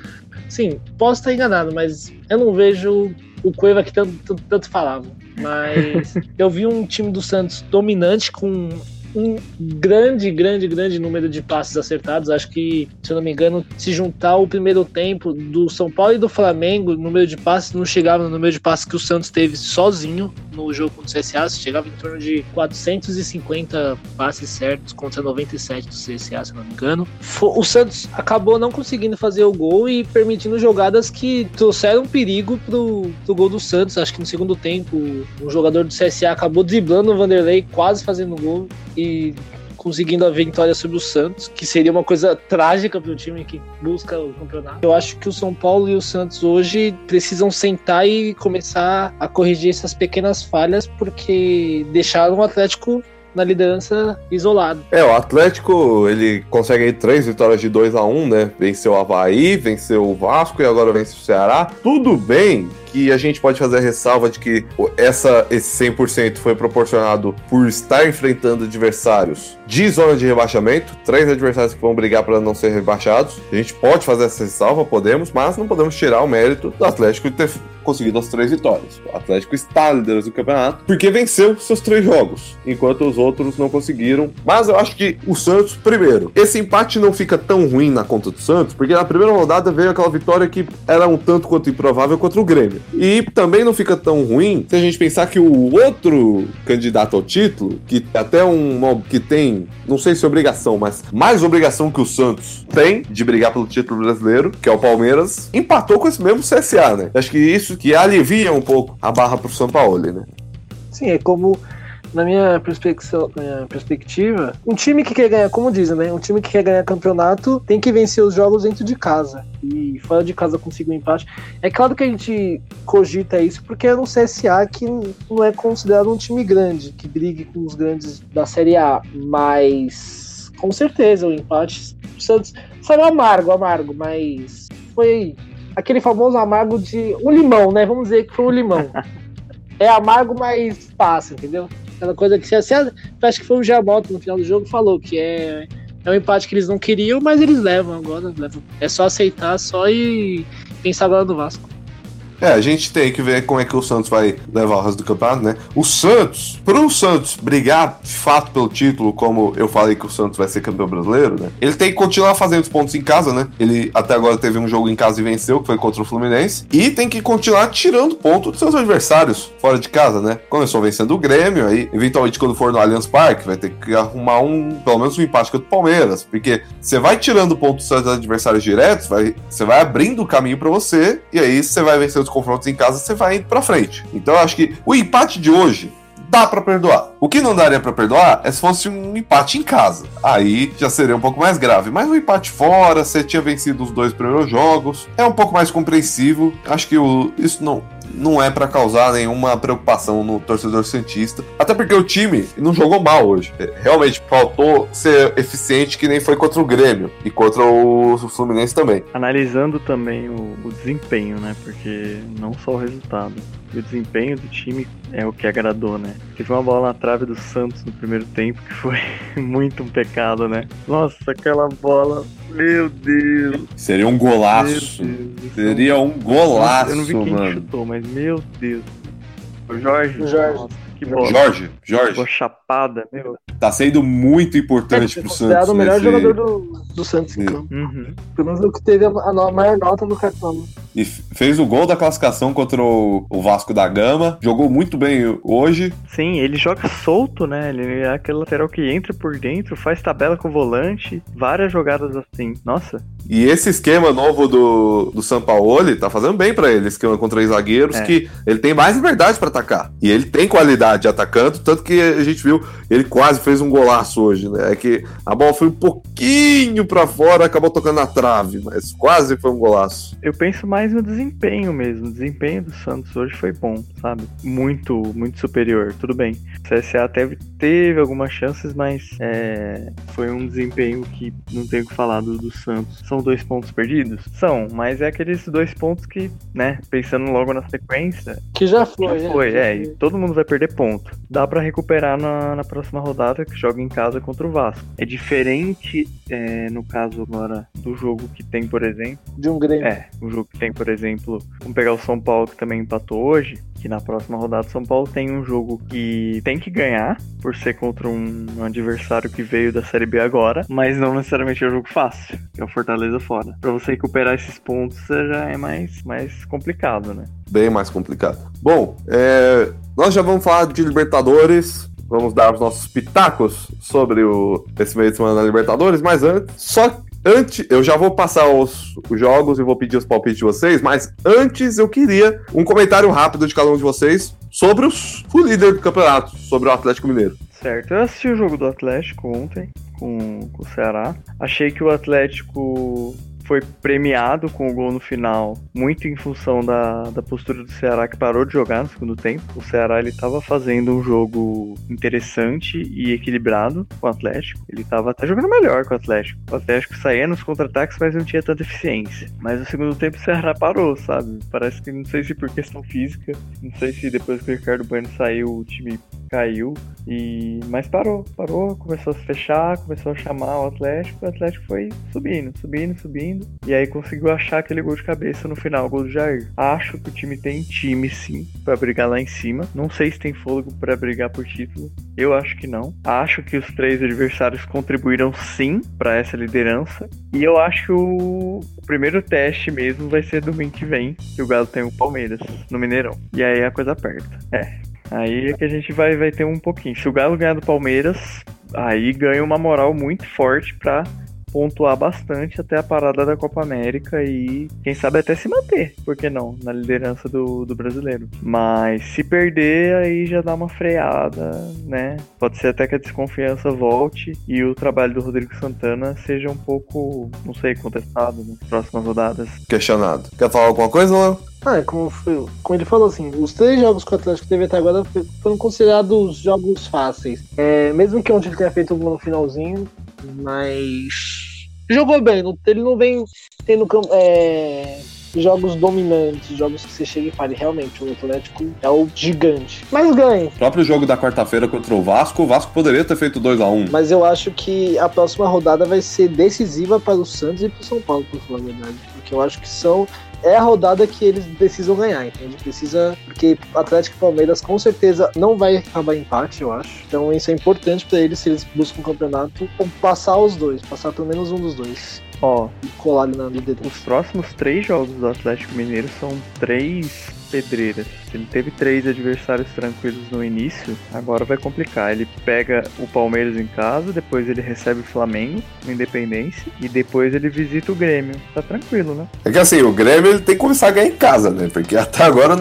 Sim, posso estar enganado, mas eu não vejo o Cueva que tanto, tanto, tanto falava. Mas eu vi um time do Santos dominante com um grande, grande, grande número de passes acertados. Acho que, se eu não me engano, se juntar o primeiro tempo do São Paulo e do Flamengo, o número de passes não chegava no número de passes que o Santos teve sozinho no jogo contra o CSA. Chegava em torno de 450 passes certos contra 97 do CSA, se eu não me engano. O Santos acabou não conseguindo fazer o gol e permitindo jogadas que trouxeram perigo pro, pro gol do Santos. Acho que no segundo tempo, um jogador do CSA acabou driblando o Vanderlei, quase fazendo o gol e conseguindo a vitória sobre o Santos, que seria uma coisa trágica para o time que busca o campeonato. Eu acho que o São Paulo e o Santos hoje precisam sentar e começar a corrigir essas pequenas falhas, porque deixaram o Atlético na liderança isolado. É, o Atlético, ele consegue aí três vitórias de 2 a 1 um, né? Venceu o Havaí, venceu o Vasco e agora vence o Ceará. Tudo bem que a gente pode fazer a ressalva de que essa, esse 100% foi proporcionado por estar enfrentando adversários de zona de rebaixamento, três adversários que vão brigar para não ser rebaixados. A gente pode fazer essa ressalva, podemos, mas não podemos tirar o mérito do Atlético de ter conseguido as três vitórias. O Atlético está liderando o campeonato porque venceu seus três jogos, enquanto os outros não conseguiram. Mas eu acho que o Santos, primeiro, esse empate não fica tão ruim na conta do Santos, porque na primeira rodada veio aquela vitória que era um tanto quanto improvável contra o Grêmio. E também não fica tão ruim se a gente pensar que o outro candidato ao título, que até um que tem, não sei se obrigação, mas mais obrigação que o Santos tem de brigar pelo título brasileiro, que é o Palmeiras, empatou com esse mesmo CSA, né? Acho que isso que alivia um pouco a barra pro São Paulo, né? Sim, é como na minha perspectiva, um time que quer ganhar, como dizem, né? Um time que quer ganhar campeonato tem que vencer os jogos dentro de casa. E fora de casa conseguir um empate. É claro que a gente cogita isso porque é no CSA que não é considerado um time grande, que brigue com os grandes da Série A. Mas com certeza o empate. O Santos saiu amargo, amargo, mas foi aquele famoso amargo de um limão, né? Vamos dizer que foi um limão. é amargo, mas passa, entendeu? Aquela coisa que você, você acho que foi o Jamoto no final do jogo falou que é é um empate que eles não queriam, mas eles levam agora. Levam. É só aceitar só e pensar agora no Vasco. É, a gente tem que ver como é que o Santos vai levar o resto do campeonato, né? O Santos, para o Santos brigar de fato pelo título, como eu falei que o Santos vai ser campeão brasileiro, né? Ele tem que continuar fazendo os pontos em casa, né? Ele até agora teve um jogo em casa e venceu, que foi contra o Fluminense. E tem que continuar tirando pontos dos seus adversários fora de casa, né? Começou vencendo o Grêmio, aí, eventualmente, quando for no Allianz Parque, vai ter que arrumar um, pelo menos um empate contra o Palmeiras. Porque você vai tirando pontos dos seus adversários diretos, vai, você vai abrindo o caminho para você, e aí você vai vencer os confrontos em casa, você vai indo pra frente. Então eu acho que o empate de hoje dá para perdoar. O que não daria para perdoar é se fosse um empate em casa. Aí já seria um pouco mais grave. Mas um empate fora, você tinha vencido os dois primeiros jogos, é um pouco mais compreensível. Acho que o, isso não, não é para causar nenhuma preocupação no torcedor cientista. Até porque o time não jogou mal hoje. É, realmente faltou ser eficiente que nem foi contra o Grêmio e contra o Fluminense também. Analisando também o, o desempenho, né? Porque não só o resultado. E o desempenho do time é o que agradou, né? Teve uma bola na trave do Santos no primeiro tempo que foi muito um pecado, né? Nossa, aquela bola, meu Deus. Seria um golaço. Seria um golaço, Eu não vi quem mano. chutou, mas meu Deus. O Jorge. O Jorge. Nossa, que bola. Jorge, Jorge, Meu. tá sendo muito É, importante foi pro Santos. o melhor jogador do, do Santos em campo. Uhum. Pelo menos o que teve a, a maior nota no cartão. E f- fez o gol da classificação contra o, o Vasco da Gama. Jogou muito bem hoje. Sim, ele joga solto, né? Ele é aquele lateral que entra por dentro, faz tabela com o volante, várias jogadas assim. Nossa, E esse esquema novo do, do Sampaoli tá fazendo bem pra ele, esquema com três zagueiros, É. que ele tem mais liberdade pra atacar. E ele tem qualidade atacando, tanto que a gente viu, ele quase fez um golaço hoje, né? É que a bola foi um pouquinho pra fora, acabou tocando na trave, mas quase foi um golaço. eu penso mais no desempenho mesmo. O desempenho do Santos hoje foi bom, sabe? Muito, muito superior. Tudo bem. O CSA teve, teve algumas chances, mas é, foi um desempenho que não tenho o que falar do, do Santos. São dois pontos perdidos? São, mas é aqueles dois pontos que, né, pensando logo na sequência, Que já foi, Já né? foi, é, e todo mundo vai perder ponto. Dá pra recuperar na, na próxima rodada, que joga em casa contra o Vasco. É diferente, é, no caso agora, do jogo que tem, por exemplo. De um Grêmio. É, o jogo que tem, por exemplo, vamos pegar o São Paulo, que também empatou hoje. Que na próxima rodada o São Paulo tem um jogo que tem que ganhar, por ser contra um, um adversário que veio da Série B agora, mas não necessariamente é um jogo fácil, que é o Fortaleza fora. Pra você recuperar esses pontos já é mais, mais complicado, né? Bem mais complicado. Bom, é, nós já vamos falar de Libertadores. Vamos dar os nossos pitacos sobre o, esse meio de semana da Libertadores, mas antes, só antes, eu já vou passar os, os jogos e vou pedir os palpites de vocês, mas antes eu queria um comentário rápido de cada um de vocês sobre os, o líder do campeonato, sobre o Atlético Mineiro. Certo, eu assisti o jogo do Atlético ontem com, com o Ceará. Achei que o Atlético foi premiado com o gol no final, muito em função da, da postura do Ceará que parou de jogar no segundo tempo. O Ceará ele estava fazendo um jogo interessante e equilibrado com o Atlético. Ele estava até jogando melhor com o Atlético. O Atlético saía nos contra-ataques, mas não tinha tanta eficiência. Mas no segundo tempo o Ceará parou, sabe? Parece que não sei se por questão física, não sei se depois que o Ricardo Bueno saiu o time caiu e mas parou, parou, começou a se fechar, começou a chamar o Atlético, o Atlético foi subindo, subindo, subindo e aí conseguiu achar aquele gol de cabeça no final, gol do Jair. Acho que o time tem time sim pra brigar lá em cima. Não sei se tem fôlego pra brigar por título. Eu acho que não. Acho que os três adversários contribuíram sim pra essa liderança e eu acho que o o primeiro teste mesmo vai ser domingo que vem, que o Galo tem o Palmeiras no Mineirão. E aí a coisa aperta. É, Aí é que a gente vai, vai ter um pouquinho. Se o Galo ganhar do Palmeiras, aí ganha uma moral muito forte pra pontuar bastante até a parada da Copa América e quem sabe até se manter, por que não, na liderança do, do brasileiro. Mas se perder, aí já dá uma freada, né? Pode ser até que a desconfiança volte e o trabalho do Rodrigo Santana seja um pouco, não sei, contestado nas próximas rodadas. Questionado. Quer falar alguma coisa, Léo? Ah, é como, foi- como ele falou assim, os três jogos que o Atlético teve até agora foram considerados jogos fáceis. É, mesmo que ontem ele tenha feito um no finalzinho, mas jogou bem. não- Ele não vem tendo é, jogos dominantes, jogos que você chega e fala, realmente, o Atlético é o gigante. Mas ganha. O próprio jogo da quarta-feira contra o Vasco, o Vasco poderia ter feito 2 a 1 Mas eu acho que a próxima rodada vai ser decisiva para o Santos e para o São Paulo, pra falar a verdade. Porque eu acho que são. É a rodada que eles precisam ganhar, entende? Precisa. Porque Atlético e Palmeiras com certeza não vai acabar em empate, eu acho. Então isso é importante para eles se eles buscam um campeonato. Passar os dois, passar pelo menos um dos dois. Ó, E colar na liderança. Os próximos três jogos do Atlético Mineiro são três pedreiras. Ele teve três adversários tranquilos no início, agora vai complicar. Ele pega o Palmeiras em casa, depois ele recebe o Flamengo no Independência e depois ele visita o Grêmio. Tá tranquilo, né? É que assim, o Grêmio ele tem que começar a ganhar em casa, né? Porque até agora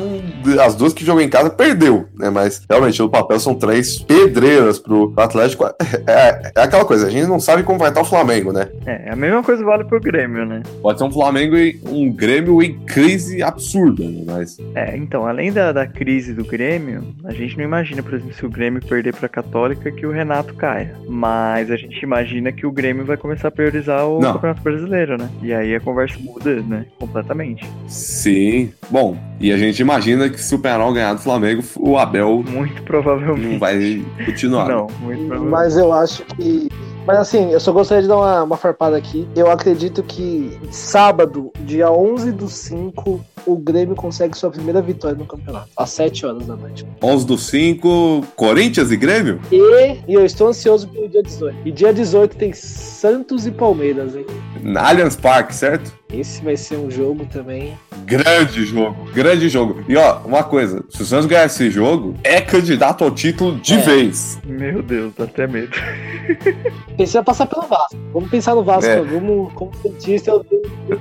as duas que jogou em casa perdeu, né? Mas realmente no papel são três pedreiras pro Atlético. É, é, é aquela coisa, a gente não sabe como vai estar o Flamengo, né? É, a mesma coisa vale pro Grêmio, né? Pode ser um Flamengo e um Grêmio em crise absurda, né? Mas. É, então, além da, da crise do Grêmio, a gente não imagina, por exemplo, se o Grêmio perder pra Católica que o Renato caia. Mas a gente imagina que o Grêmio vai começar a priorizar o Não. Campeonato Brasileiro, né? E aí a conversa muda, né? Completamente. Sim. Bom, e a gente imagina que se o Penal ganhar do Flamengo, o Abel Muito provavelmente. não vai continuar. Não, muito provavelmente. Mas eu acho que. Mas assim, eu só gostaria de dar uma, uma farpada aqui. Eu acredito que sábado, dia 11 do 5, o Grêmio consegue sua primeira vitória no campeonato. Às 7 horas da noite. 11 do 5, Corinthians e Grêmio? E, e eu estou ansioso pelo dia 18. E dia 18 tem Santos e Palmeiras, hein? Na Allianz Parque, certo? Esse vai ser um jogo também. Grande jogo, grande jogo. E ó, uma coisa, se o Santos ganhar esse jogo, é candidato ao título de É. vez. Meu Deus, dá até medo. Precisa passar pelo Vasco. Vamos pensar no Vasco. É. Vamos, como cientista, eu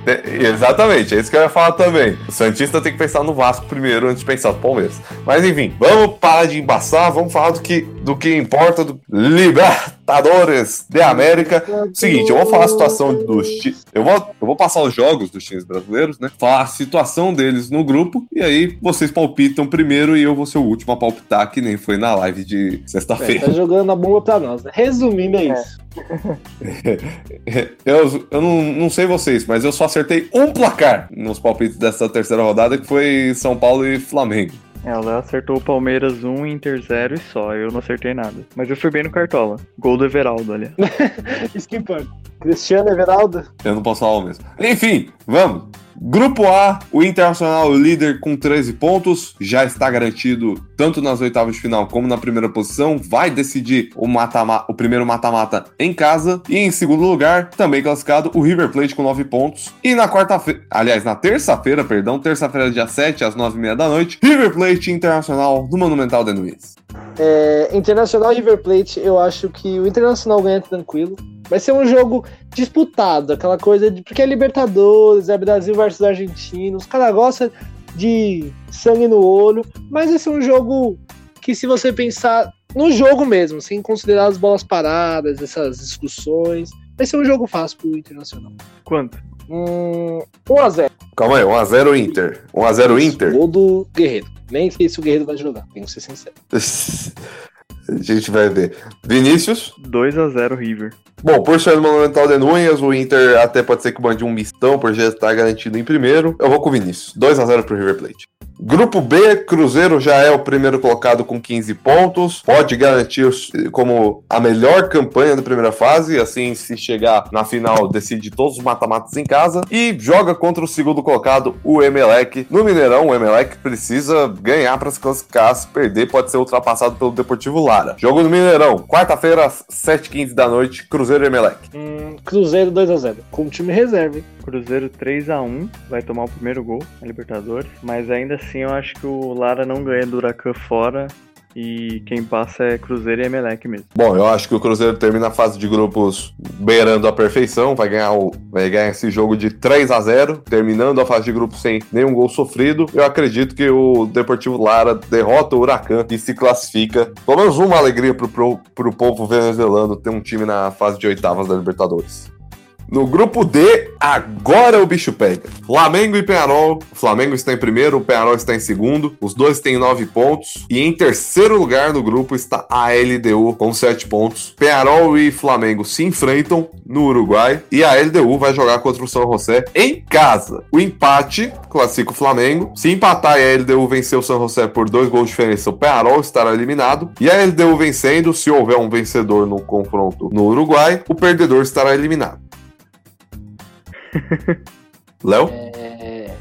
É, exatamente, é isso que eu ia falar também. O Santista tem que pensar no Vasco primeiro antes de pensar no Palmeiras. Mas enfim, vamos parar de embaçar, vamos falar do que, do que importa do Libertadores de América. Seguinte, eu vou falar a situação dos. Eu vou, eu vou passar os jogos dos times brasileiros, né? Falar a situação deles no grupo. E aí vocês palpitam primeiro e eu vou ser o último a palpitar, que nem foi na live de É, sexta-feira. tá jogando a bomba pra nós. Né? Resumindo, é isso. Eu, eu não, não sei vocês, mas eu só acertei um placar nos palpites dessa terceira rodada, que foi São Paulo e Flamengo. É, o Léo acertou o Palmeiras 1, Inter 0 e só. Eu não acertei nada. Mas eu fui bem no Cartola. Gol do Everaldo, aliás. Isso que importa. Cristiano Everaldo. Eu não posso falar o mesmo. Enfim, vamos. Grupo A, o Internacional líder com 13 pontos, já está garantido tanto nas oitavas de final como na primeira posição, vai decidir o, mata o primeiro mata-mata em casa. E em segundo lugar, também classificado, o River Plate com 9 pontos. E na quarta-feira, aliás, na terça-feira, perdão, terça-feira, dia 7, às 9h30 da noite, River Plate Internacional no Monumental de Nunes. É, Internacional River Plate, eu acho que o Internacional ganha tranquilo. Vai ser um jogo disputado, aquela coisa de. Porque é Libertadores, é Brasil versus Argentina. Os caras gostam de sangue no olho. Mas vai ser um jogo que, se você pensar no jogo mesmo, sem considerar as bolas paradas, essas discussões, vai ser um jogo fácil pro Internacional. Quanto? Hum, 1x0. Calma aí, 1x0 Inter. 1x0 Inter. Gol do Guerreiro. Nem sei se o Guerreiro vai jogar, tenho que ser sincero. A gente vai ver. Vinícius. 2 a 0 River. Bom, por ser no Monumental de Núñez, o Inter até pode ser que mande um mistão, por já estar garantido em primeiro. Eu vou com o Vinícius. 2x0 pro River Plate. Grupo B, Cruzeiro já é o primeiro colocado com 15 pontos. Pode garantir como a melhor campanha da primeira fase. Assim, se chegar na final, decide todos os mata-matas em casa. E joga contra o segundo colocado, o Emelec. No Mineirão, o Emelec precisa ganhar para se classificar. Se perder, pode ser ultrapassado pelo Deportivo Lara. Jogo no Mineirão, quarta-feira, às 7h15 da noite, Cruzeiro e Emelec. Hum, Cruzeiro 2x0. Com o time reserva, hein? Cruzeiro 3 a 1 vai tomar o primeiro gol na Libertadores. Mas ainda assim eu acho que o Lara não ganha do Huracan fora. E quem passa é Cruzeiro e Emelec mesmo. Bom, eu acho que o Cruzeiro termina a fase de grupos beirando a perfeição, vai ganhar, o, vai ganhar esse jogo de 3 a 0 terminando a fase de grupos sem nenhum gol sofrido. Eu acredito que o Deportivo Lara derrota o Huracan e se classifica. Pelo menos uma alegria pro, pro povo venezuelano ter um time na fase de oitavas da Libertadores. No grupo D, agora o bicho pega. Flamengo e Penarol. O Flamengo está em primeiro, o Penarol está em segundo. Os dois têm nove pontos. E em terceiro lugar no grupo está a LDU com sete pontos. Penarol e Flamengo se enfrentam no Uruguai. E a LDU vai jogar contra o São José em casa. O empate classifica o Flamengo. Se empatar e a LDU vencer o São José por dois gols de diferença, o Penarol estará eliminado. E a LDU vencendo, se houver um vencedor no confronto no Uruguai, o perdedor estará eliminado. Léo? É...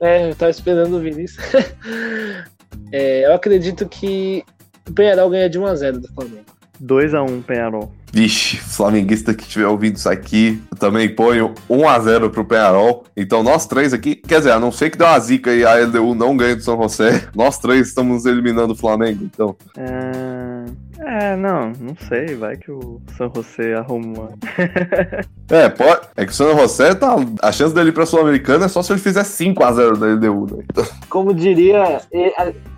é, eu tava esperando o Vinícius. É, eu acredito que o Penharol ganha de 1x0 do Flamengo. 2 a 1 Penharol. Vixe, flamenguista que tiver ouvido isso aqui, eu também ponho 1x0 pro Penharol. Então nós três aqui, quer dizer, a não ser que dê uma zica e a LDU não ganhe do São José, nós três estamos eliminando o Flamengo. Então, Ah, É, não, não sei. Vai que o San José arruma. é, pode. É que o San José tá. A chance dele ir pra Sul-Americana é só se ele fizer 5x0 na LDU, né? Como diria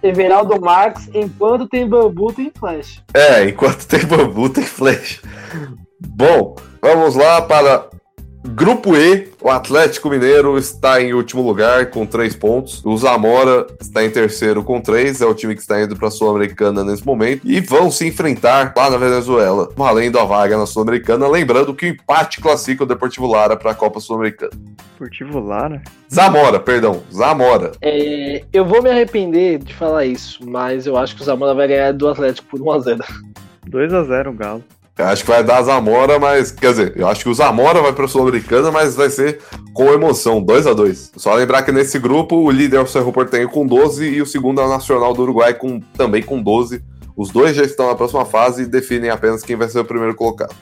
Everaldo Marques, enquanto tem bambu, tem flash. É, enquanto tem bambu, tem flash. Bom, vamos lá para Grupo E, o Atlético Mineiro está em último lugar com três pontos. O Zamora está em terceiro com três, é o time que está indo para a Sul-Americana nesse momento. E vão se enfrentar lá na Venezuela, valendo a vaga na Sul-Americana. Lembrando que o empate classifica o Deportivo Lara para a Copa Sul-Americana. Deportivo Lara? Zamora, perdão, Zamora. É, eu vou me arrepender de falar isso, mas eu acho que o Zamora vai ganhar do Atlético por 1x0. 2x0 o Galo. Acho que vai dar Zamora, mas. Quer dizer, eu acho que o Zamora vai para a Sul-Americana, mas vai ser com emoção, 2 a 2 Só lembrar que nesse grupo o líder é o Cerro Portenho com 12 e o segundo é o Nacional do Uruguai com, também com 12. Os dois já estão na próxima fase e definem apenas quem vai ser o primeiro colocado.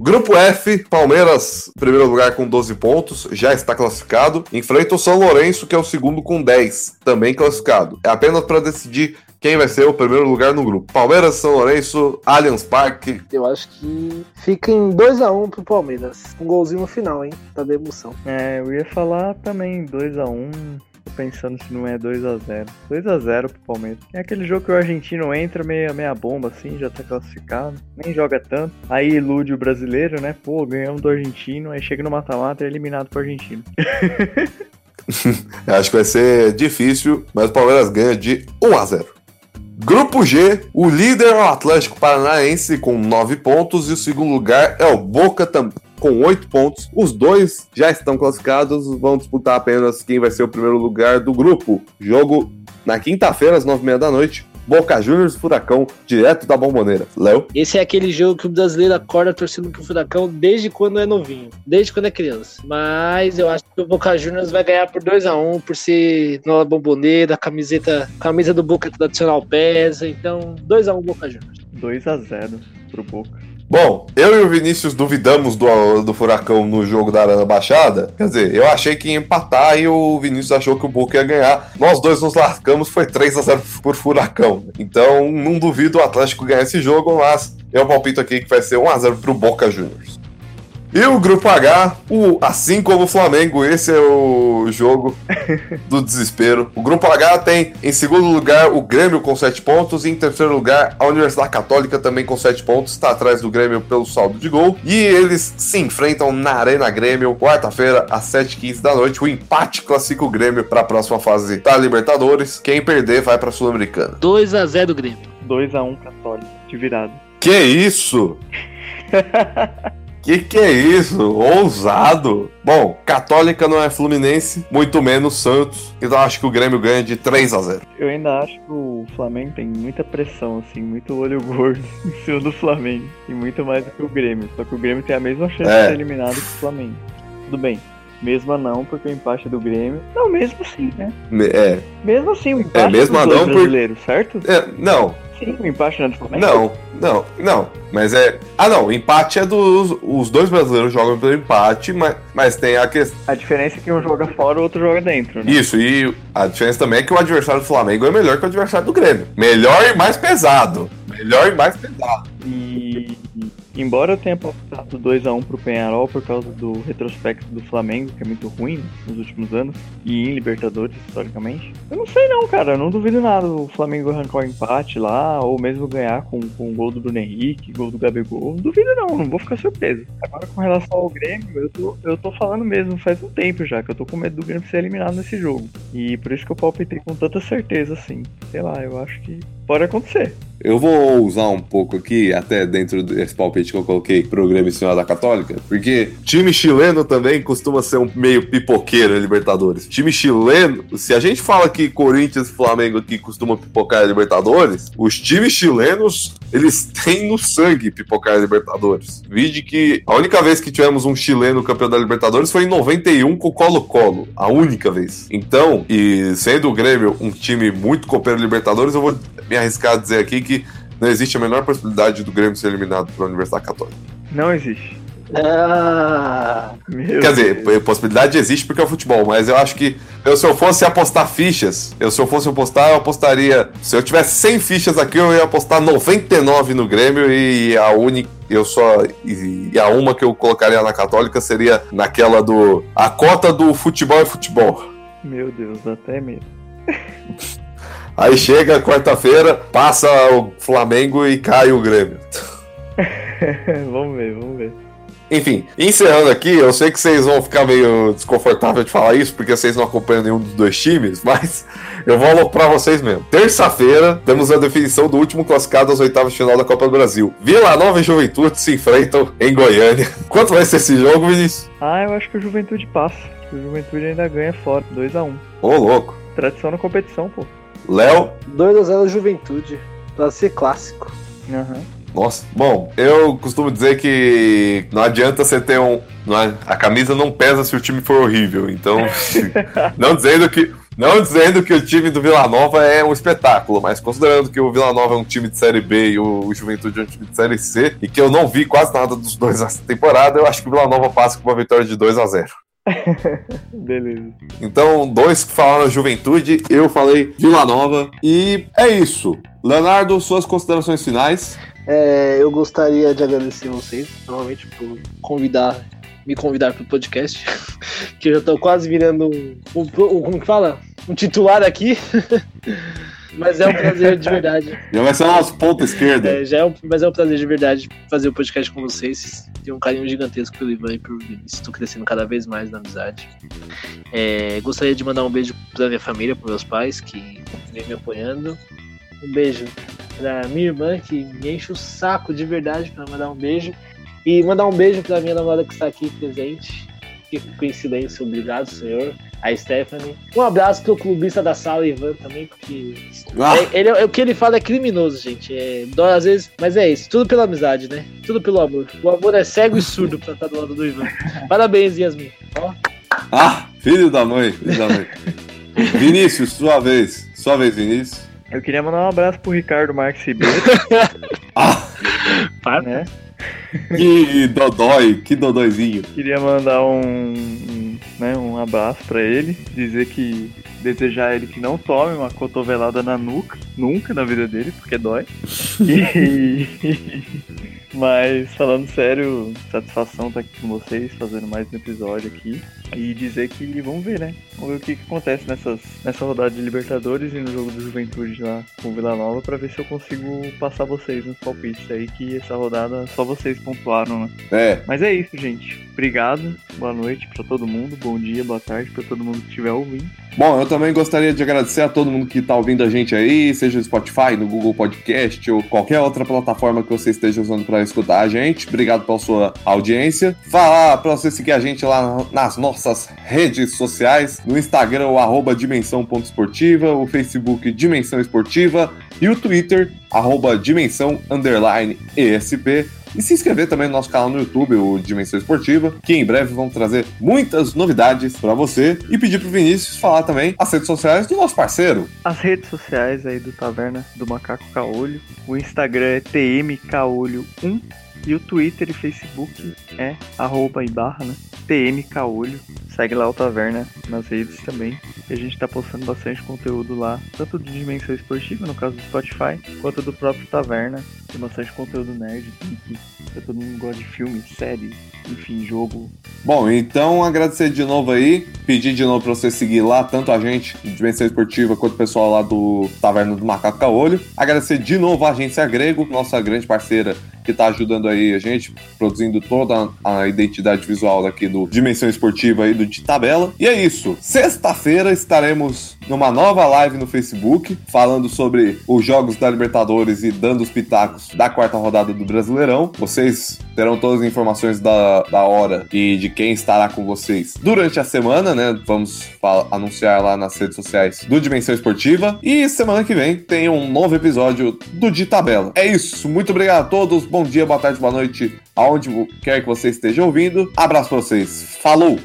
Grupo F, Palmeiras, primeiro lugar com 12 pontos, já está classificado. Enfrenta o São Lourenço, que é o segundo com 10, também classificado. É apenas para decidir quem vai ser o primeiro lugar no grupo. Palmeiras, São Lourenço, Allianz Parque. Eu acho que fica em 2x1 um pro Palmeiras. Um golzinho no final, hein? Tá de emoção. É, eu ia falar também 2x1. Um. Tô pensando se não é 2x0. 2x0 pro Palmeiras. É aquele jogo que o argentino entra meia, meia bomba assim, já tá classificado. Nem joga tanto. Aí ilude o brasileiro, né? Pô, ganhamos do argentino. Aí chega no mata-mata e é eliminado pro argentino. Acho que vai ser difícil, mas o Palmeiras ganha de 1 a 0. Grupo G, o líder é o Atlético Paranaense com 9 pontos e o segundo lugar é o Boca com 8 pontos. Os dois já estão classificados, vão disputar apenas quem vai ser o primeiro lugar do grupo. Jogo na quinta-feira, às 9h30 da noite. Boca Juniors Furacão, direto da Bomboneira. Léo? Esse é aquele jogo que o brasileiro acorda torcendo pro Furacão desde quando é novinho, desde quando é criança. Mas eu acho que o Boca Juniors vai ganhar por 2 a 1 um, por ser nova Bomboneira, camiseta, camisa do Boca tradicional pesa. Então, 2 a 1 um, Boca Juniors. 2 a 0 pro Boca. Bom, eu e o Vinícius duvidamos do, do Furacão no jogo da Arana Baixada. Quer dizer, eu achei que ia empatar e o Vinícius achou que o Boca ia ganhar. Nós dois nos largamos, foi 3 a 0 por Furacão. Então, não duvido o Atlético ganhar esse jogo, mas eu palpito aqui que vai ser 1 a 0 pro Boca Juniors. E o grupo H, o, assim como o Flamengo, esse é o jogo do desespero. O grupo H tem em segundo lugar o Grêmio com 7 pontos, e em terceiro lugar a Universidade Católica também com 7 pontos, está atrás do Grêmio pelo saldo de gol. E eles se enfrentam na Arena Grêmio, quarta-feira, às 7h15 da noite. O empate classifica o Grêmio para a próxima fase da Libertadores. Quem perder vai para a Sul-Americana. 2 a 0 Grêmio. 2 a 1 Católica, de virada. Que isso? Que que é isso? Ousado. Bom, Católica não é Fluminense, muito menos Santos. Então acho que o Grêmio ganha de 3 a 0. Eu ainda acho que o Flamengo tem muita pressão, assim, muito olho gordo em cima do Flamengo. E muito mais do que o Grêmio. Só que o Grêmio tem a mesma chance é. de ser eliminado que o Flamengo. Tudo bem. Mesmo não, porque o empate é do Grêmio. Não, mesmo assim, né? É. Mesmo assim, o empate é, mesmo é do não brasileiro, por... certo? É, não, Sim, o empate é Flamengo. Não, não, não. Mas é. Ah, não. O empate é dos. Os dois brasileiros jogam pelo empate, mas, mas tem a questão. A diferença é que um joga fora e o outro joga dentro, né? Isso, e a diferença também é que o adversário do Flamengo é melhor que o adversário do Grêmio. Melhor e mais pesado. Melhor e mais pesado. E Embora eu tenha passado 2x1 pro Penharol por causa do retrospecto do Flamengo, que é muito ruim nos últimos anos, e em Libertadores, historicamente, eu não sei não, cara. Eu não duvido nada o Flamengo arrancar o um empate lá, ou mesmo ganhar com, com o gol do Bruno Henrique, gol do Gabigol. Não duvido não, não vou ficar surpreso. Agora com relação ao Grêmio, eu tô, eu tô falando mesmo faz um tempo já, que eu tô com medo do Grêmio ser eliminado nesse jogo. E por isso que eu palpitei com tanta certeza, assim. Sei lá, eu acho que pode acontecer. Eu vou usar um pouco aqui, até dentro desse palpite que eu coloquei pro Grêmio Senhora da Católica, porque time chileno também costuma ser um meio pipoqueiro em Libertadores. Time chileno, se a gente fala que Corinthians e Flamengo aqui costumam pipocar em Libertadores, os times chilenos, eles têm no sangue pipocar em Libertadores. Vide que a única vez que tivemos um chileno campeão da Libertadores foi em 91 com o Colo-Colo. A única vez. Então, e sendo o Grêmio um time muito copeiro Libertadores, eu vou me arriscar a dizer aqui que não existe a menor possibilidade do Grêmio ser eliminado pela Universidade Católica. Não existe. Ah, Meu Quer dizer, Deus. possibilidade existe porque é o futebol, mas eu acho que eu, se eu fosse apostar fichas, eu, se eu fosse apostar, eu apostaria. Se eu tivesse 100 fichas aqui, eu ia apostar 99 no Grêmio e a única. Eu só. E, e a uma que eu colocaria na Católica seria naquela do. A cota do futebol é futebol. Meu Deus, até medo. Aí chega quarta-feira, passa o Flamengo e cai o Grêmio. vamos ver, vamos ver. Enfim, encerrando aqui, eu sei que vocês vão ficar meio desconfortável de falar isso, porque vocês não acompanham nenhum dos dois times, mas eu vou aloprar vocês mesmo. Terça-feira, temos a definição do último classificado às oitavas de final da Copa do Brasil. Vila Nova e Juventude se enfrentam em Goiânia. Quanto vai ser esse jogo, Vinícius? Ah, eu acho que o Juventude passa. O Juventude ainda ganha fora, 2x1. Ô, louco. Tradição na competição, pô. Léo? 2x0 Juventude. Pra ser clássico. Aham. Nossa, bom, eu costumo dizer que não adianta você ter um. não é- a camisa não pesa se o time for horrível. Então, não dizendo que. Não dizendo que o time do Vila Nova é um espetáculo, mas considerando que o Vila Nova é um time de Série B e o Juventude é um time de Série C, e que eu não vi quase nada dos dois nessa temporada, eu acho que o Vila Nova passa com uma vitória de 2 a 0 Beleza. Então, dois que falaram Juventude, eu falei Vila Nova, e é isso. Leonardo, suas considerações finais. É, eu gostaria de agradecer vocês, novamente, por convidar, me convidar para o podcast. que eu já tô quase virando um, um, um- como que fala? Um titular aqui. Mas é um prazer de verdade. Já vai ser nosso ponto esquerda. É, já é um, mas é um prazer de verdade fazer o podcast com vocês. Tenho um carinho gigantesco pelo Ivan e por Vinícius. Estou crescendo cada vez mais na amizade. É, gostaria de mandar um beijo pra minha família, pros meus pais, que vem me apoiando. Um beijo pra minha irmã, que me enche o saco de verdade pra mandar um beijo. E mandar um beijo pra minha namorada que está aqui presente. Que silêncio, obrigado, senhor. A Stephanie. Um abraço pro clubista da sala, Ivan, também, porque Ah, é, ele, é- o que ele fala é criminoso, gente. É, dói às vezes, mas é isso. Tudo pela amizade, né? Tudo pelo amor. O amor é cego e surdo pra estar do lado do Ivan. Parabéns, Yasmin. Ó, ah, filho da mãe, filho da mãe. Vinícius, sua vez. Sua vez, Vinícius. Eu queria mandar um abraço pro Ricardo Marques Ribeiro, Ah, para. né? Que dodói, que dodóizinho. Queria mandar um, um, né, um abraço pra ele, dizer que desejar ele que não tome uma cotovelada na nuca, nunca na vida dele, porque dói. E- Mas falando sério, satisfação estar aqui com vocês, fazendo mais um episódio aqui. E dizer que vamos ver, né? Vamos ver o que, que acontece nessas, nessa rodada de Libertadores e no jogo do Juventude lá com o Vila Nova pra ver se eu consigo passar vocês nos palpites aí, que essa rodada só vocês pontuaram, né? É, Mas é isso, gente. Obrigado. Boa noite pra todo mundo. Bom dia, boa tarde pra todo mundo que estiver ouvindo. Bom, eu também gostaria de agradecer a todo mundo que está ouvindo a gente aí, seja no Spotify, no Google Podcast ou qualquer outra plataforma que você esteja usando para escutar a gente. Obrigado pela sua audiência. Falar para você seguir a gente lá nas nossas redes sociais, no Instagram, o dimensão.esportiva, o Facebook Dimensão Esportiva e o Twitter, arroba dimensão underline ESP. E se inscrever também no nosso canal no YouTube, o Dimensão Esportiva, que em breve vão trazer muitas novidades para você. E pedir pro Vinícius falar também as redes sociais do nosso parceiro. As redes sociais aí do Taverna do Macaco Caolho. O Instagram é tmcaolho1 e o Twitter e Facebook é arroba e barra, né? tmcaolho. Segue lá o Taverna nas redes também. E a gente tá postando bastante conteúdo lá, tanto de dimensão esportiva, no caso do Spotify, quanto do próprio Taverna. Tem bastante conteúdo nerd, geek, todo mundo gosta de filme, série, enfim, jogo. Bom, então agradecer de novo aí, pedir de novo para você seguir lá, tanto a gente, de Dimensão Esportiva, quanto o pessoal lá do Taverna do Macaco Caolho. Agradecer de novo a Agência Grego, nossa grande parceira que tá ajudando aí a gente, produzindo toda a identidade visual daqui do Dimensão Esportiva e do de Tabela. E é isso. Sexta-feira estaremos numa nova live no Facebook, falando sobre os jogos da Libertadores e dando os pitacos da quarta rodada do Brasileirão. Vocês terão todas as informações da, da hora e de quem estará com vocês durante a semana, né? Vamos anunciar lá nas redes sociais do Dimensão Esportiva. E semana que vem tem um novo episódio do De Tabela. É isso. Muito obrigado a todos. Bom dia, boa tarde, boa noite, aonde quer que você esteja ouvindo. Abraço pra vocês. Falou!